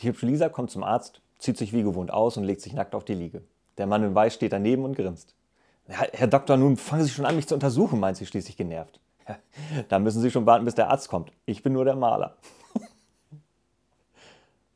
Die hübsche Lisa kommt zum Arzt, zieht sich wie gewohnt aus und legt sich nackt auf die Liege. Der Mann in Weiß steht daneben und grinst. Herr Doktor, nun fangen Sie schon an, mich zu untersuchen, meint sie schließlich genervt. Da müssen Sie schon warten, bis der Arzt kommt. Ich bin nur der Maler.